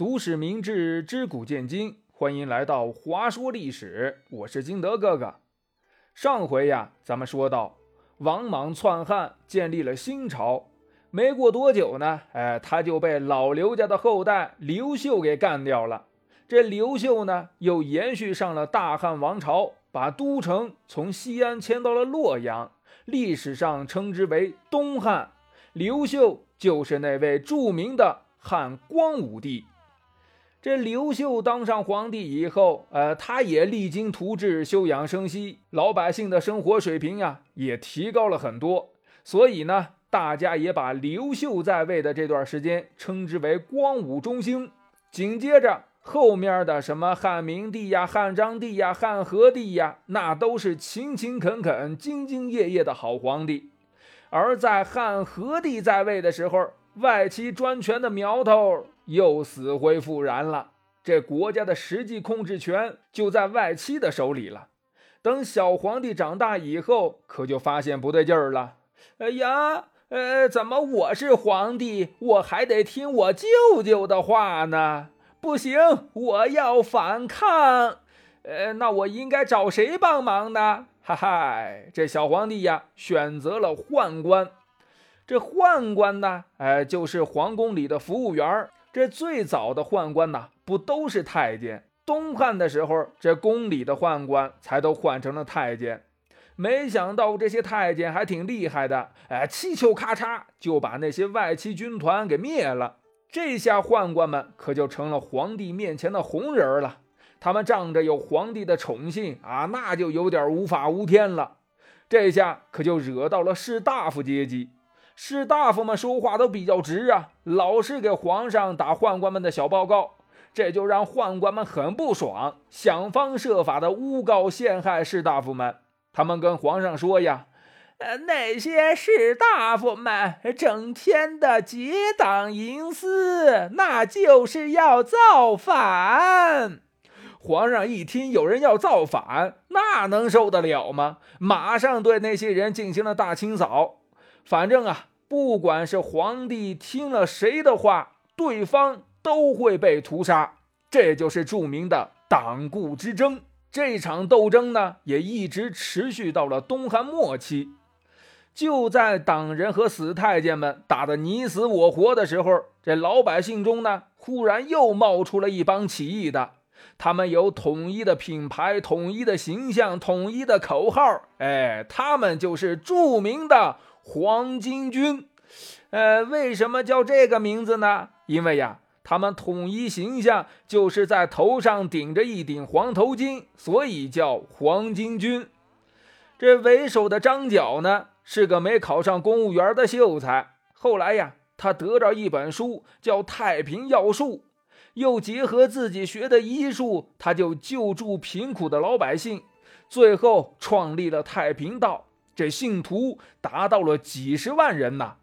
读史明智，知古见今，欢迎来到华说历史。我是金德哥哥。上回呀，咱们说到王莽篡汉，建立了新朝。没过多久呢，哎，他就被老刘家的后代刘秀给干掉了。这刘秀呢，又延续上了大汉王朝，把都城从西安迁到了洛阳，历史上称之为东汉。刘秀就是那位著名的汉光武帝。这刘秀当上皇帝以后，呃，他也励精图治，休养生息，老百姓的生活水平呀也提高了很多。所以呢，大家也把刘秀在位的这段时间称之为光武中兴。紧接着后面的什么汉明帝呀、汉章帝呀、汉和帝呀，那都是勤勤恳恳、兢兢业业的好皇帝。而在汉和帝在位的时候，外戚专权的苗头。又死灰复燃了，这国家的实际控制权就在外戚的手里了。等小皇帝长大以后，可就发现不对劲儿了。哎呀，呃，怎么我是皇帝，我还得听我舅舅的话呢？不行，我要反抗。呃，那我应该找谁帮忙呢？哈哈，这小皇帝呀，选择了宦官。这宦官呢，哎，就是皇宫里的服务员儿。这最早的宦官呐，不都是太监？东汉的时候，这宫里的宦官才都换成了太监。没想到这些太监还挺厉害的，哎，气球咔嚓就把那些外戚军团给灭了。这下宦官们可就成了皇帝面前的红人了。他们仗着有皇帝的宠幸啊，那就有点无法无天了。这下可就惹到了士大夫阶级。士大夫们说话都比较直啊，老是给皇上打宦官们的小报告，这就让宦官们很不爽，想方设法的诬告陷害士大夫们。他们跟皇上说呀：“呃，那些士大夫们整天的结党营私，那就是要造反。”皇上一听有人要造反，那能受得了吗？马上对那些人进行了大清扫。反正啊。不管是皇帝听了谁的话，对方都会被屠杀。这就是著名的党锢之争。这场斗争呢，也一直持续到了东汉末期。就在党人和死太监们打得你死我活的时候，这老百姓中呢，忽然又冒出了一帮起义的。他们有统一的品牌、统一的形象、统一的口号。哎，他们就是著名的。黄巾军，呃，为什么叫这个名字呢？因为呀，他们统一形象就是在头上顶着一顶黄头巾，所以叫黄巾军。这为首的张角呢，是个没考上公务员的秀才。后来呀，他得着一本书，叫《太平要术》，又结合自己学的医术，他就救助贫苦的老百姓，最后创立了太平道。这信徒达到了几十万人呐！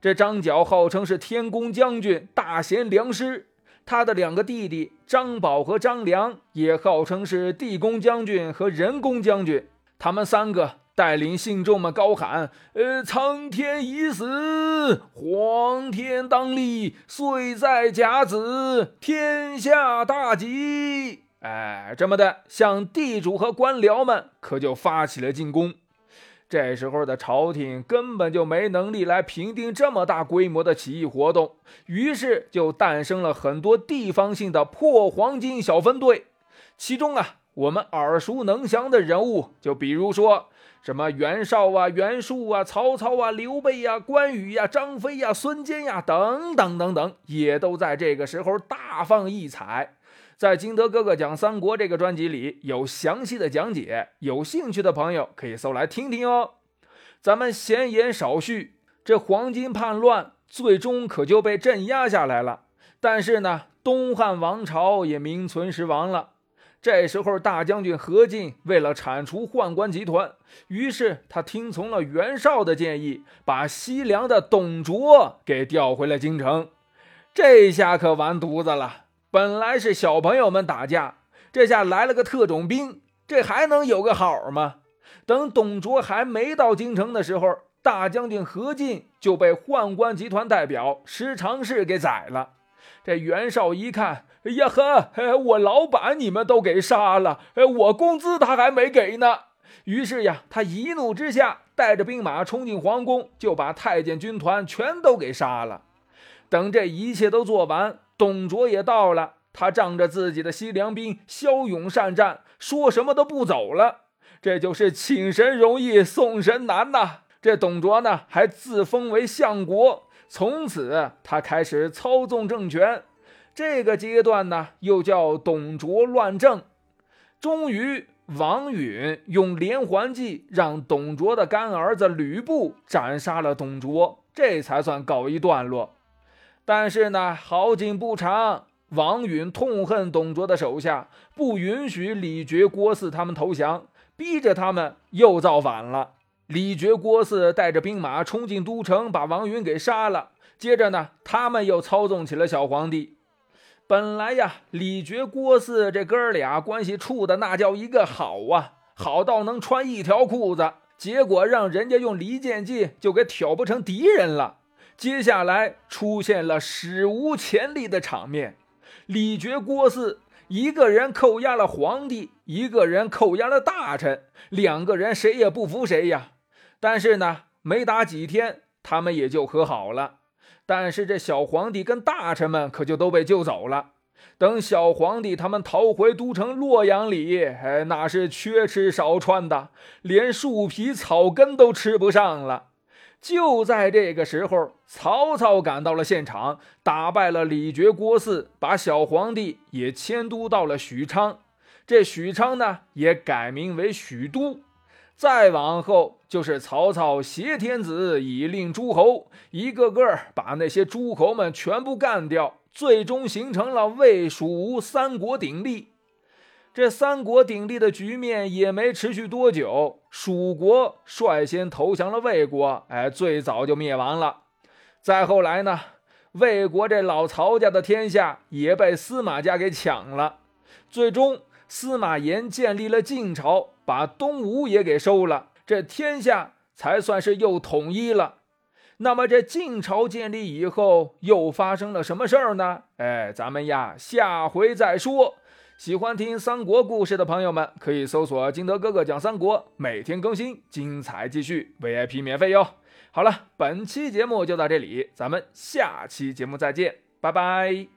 这张角号称是天公将军、大贤良师，他的两个弟弟张宝和张良也号称是地公将军和人公将军。他们三个带领信众们高喊：“呃，苍天已死，黄天当立，岁在甲子，天下大吉！”哎，这么的，向地主和官僚们可就发起了进攻。这时候的朝廷根本就没能力来平定这么大规模的起义活动，于是就诞生了很多地方性的破黄金小分队。其中啊，我们耳熟能详的人物，就比如说什么袁绍啊、袁术啊、曹操啊、刘备呀、关羽呀、张飞呀、孙坚呀等等等等，也都在这个时候大放异彩。在金德哥哥讲三国这个专辑里有详细的讲解，有兴趣的朋友可以搜来听听哦。咱们闲言少叙，这黄巾叛乱最终可就被镇压下来了。但是呢，东汉王朝也名存实亡了。这时候，大将军何进为了铲除宦官集团，于是他听从了袁绍的建议，把西凉的董卓给调回了京城。这下可完犊子了。本来是小朋友们打架，这下来了个特种兵，这还能有个好吗？等董卓还没到京城的时候，大将军何进就被宦官集团代表石常氏给宰了。这袁绍一看，呀呵，我老板你们都给杀了，我工资他还没给呢。于是呀，他一怒之下，带着兵马冲进皇宫，就把太监军团全都给杀了。等这一切都做完，董卓也到了。他仗着自己的西凉兵骁勇善战，说什么都不走了。这就是请神容易送神难呐！这董卓呢，还自封为相国，从此他开始操纵政权。这个阶段呢，又叫董卓乱政。终于，王允用连环计让董卓的干儿子吕布斩杀了董卓，这才算告一段落。但是呢，好景不长。王允痛恨董卓的手下，不允许李傕、郭汜他们投降，逼着他们又造反了。李傕、郭汜带着兵马冲进都城，把王允给杀了。接着呢，他们又操纵起了小皇帝。本来呀，李傕、郭汜这哥俩关系处的那叫一个好啊，好到能穿一条裤子。结果让人家用离间计就给挑拨成敌人了。接下来出现了史无前例的场面。李傕、郭汜一个人扣押了皇帝，一个人扣押了大臣，两个人谁也不服谁呀。但是呢，没打几天，他们也就和好了。但是这小皇帝跟大臣们可就都被救走了。等小皇帝他们逃回都城洛阳里，哎，那是缺吃少穿的，连树皮草根都吃不上了。就在这个时候，曹操赶到了现场，打败了李傕、郭汜，把小皇帝也迁都到了许昌。这许昌呢，也改名为许都。再往后，就是曹操挟天子以令诸侯，一个个把那些诸侯们全部干掉，最终形成了魏、蜀、吴三国鼎立。这三国鼎立的局面也没持续多久，蜀国率先投降了魏国，哎，最早就灭亡了。再后来呢，魏国这老曹家的天下也被司马家给抢了。最终，司马炎建立了晋朝，把东吴也给收了，这天下才算是又统一了。那么，这晋朝建立以后又发生了什么事儿呢？哎，咱们呀，下回再说。喜欢听三国故事的朋友们，可以搜索“金德哥哥讲三国”，每天更新，精彩继续，VIP 免费哟。好了，本期节目就到这里，咱们下期节目再见，拜拜。